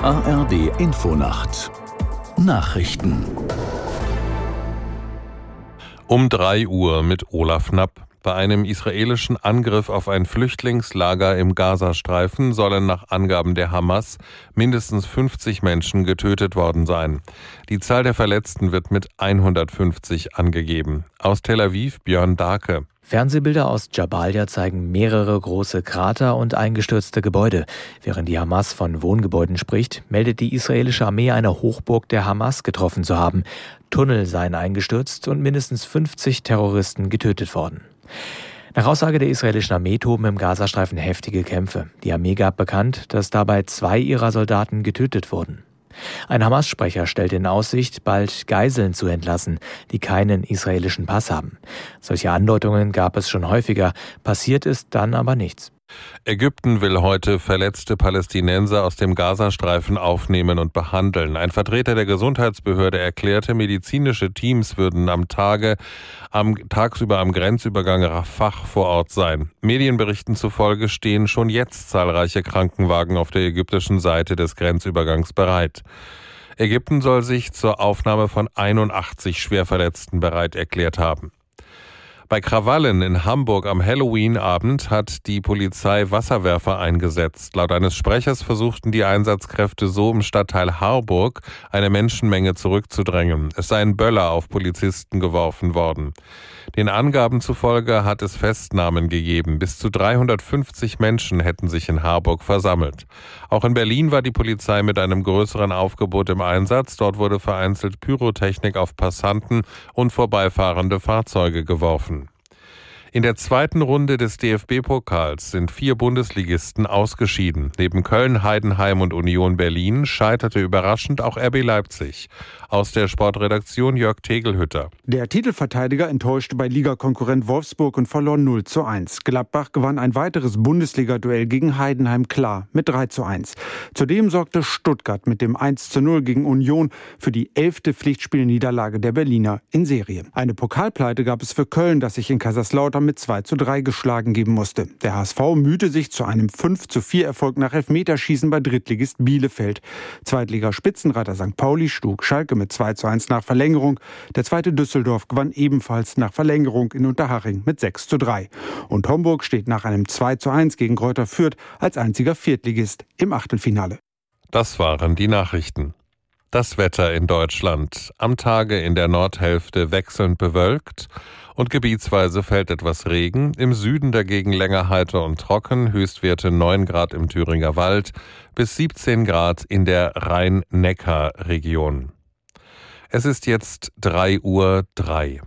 ARD Infonacht Nachrichten Um 3 Uhr mit Olaf Knapp. Bei einem israelischen Angriff auf ein Flüchtlingslager im Gazastreifen sollen nach Angaben der Hamas mindestens 50 Menschen getötet worden sein. Die Zahl der Verletzten wird mit 150 angegeben. Aus Tel Aviv Björn Darke. Fernsehbilder aus Jabalia zeigen mehrere große Krater und eingestürzte Gebäude. Während die Hamas von Wohngebäuden spricht, meldet die israelische Armee eine Hochburg der Hamas getroffen zu haben. Tunnel seien eingestürzt und mindestens 50 Terroristen getötet worden. Nach Aussage der israelischen Armee toben im Gazastreifen heftige Kämpfe. Die Armee gab bekannt, dass dabei zwei ihrer Soldaten getötet wurden. Ein Hamas-Sprecher stellt in Aussicht, bald Geiseln zu entlassen, die keinen israelischen Pass haben. Solche Andeutungen gab es schon häufiger, passiert ist dann aber nichts. Ägypten will heute verletzte Palästinenser aus dem Gazastreifen aufnehmen und behandeln. Ein Vertreter der Gesundheitsbehörde erklärte, medizinische Teams würden am Tage, am, tagsüber am Grenzübergang Rafah vor Ort sein. Medienberichten zufolge stehen schon jetzt zahlreiche Krankenwagen auf der ägyptischen Seite des Grenzübergangs bereit. Ägypten soll sich zur Aufnahme von 81 Schwerverletzten bereit erklärt haben. Bei Krawallen in Hamburg am Halloween-Abend hat die Polizei Wasserwerfer eingesetzt. Laut eines Sprechers versuchten die Einsatzkräfte so im Stadtteil Harburg eine Menschenmenge zurückzudrängen. Es seien Böller auf Polizisten geworfen worden. Den Angaben zufolge hat es Festnahmen gegeben. Bis zu 350 Menschen hätten sich in Harburg versammelt. Auch in Berlin war die Polizei mit einem größeren Aufgebot im Einsatz. Dort wurde vereinzelt Pyrotechnik auf Passanten und vorbeifahrende Fahrzeuge geworfen. In der zweiten Runde des DFB-Pokals sind vier Bundesligisten ausgeschieden. Neben Köln, Heidenheim und Union Berlin scheiterte überraschend auch RB Leipzig. Aus der Sportredaktion Jörg Tegelhütter. Der Titelverteidiger enttäuschte bei Ligakonkurrent Wolfsburg und verlor 0 zu 1. Gladbach gewann ein weiteres Bundesliga-Duell gegen Heidenheim klar mit 3 zu 1. Zudem sorgte Stuttgart mit dem 1 zu 0 gegen Union für die elfte Pflichtspielniederlage der Berliner in Serie. Eine Pokalpleite gab es für Köln, das sich in Kaiserslautern mit 2 zu 3 geschlagen geben musste. Der HSV mühte sich zu einem 5 zu 4 Erfolg nach Elfmeterschießen bei Drittligist Bielefeld. Zweitliga-Spitzenreiter St. Pauli schlug Schalke mit 2 zu 1 nach Verlängerung. Der zweite Düsseldorf gewann ebenfalls nach Verlängerung in Unterhaching mit 6 zu 3. Und Homburg steht nach einem 2 zu 1 gegen Kräuter Fürth als einziger Viertligist im Achtelfinale. Das waren die Nachrichten. Das Wetter in Deutschland. Am Tage in der Nordhälfte wechselnd bewölkt und gebietsweise fällt etwas Regen. Im Süden dagegen länger heiter und trocken. Höchstwerte 9 Grad im Thüringer Wald bis 17 Grad in der Rhein-Neckar-Region. Es ist jetzt drei Uhr. drei.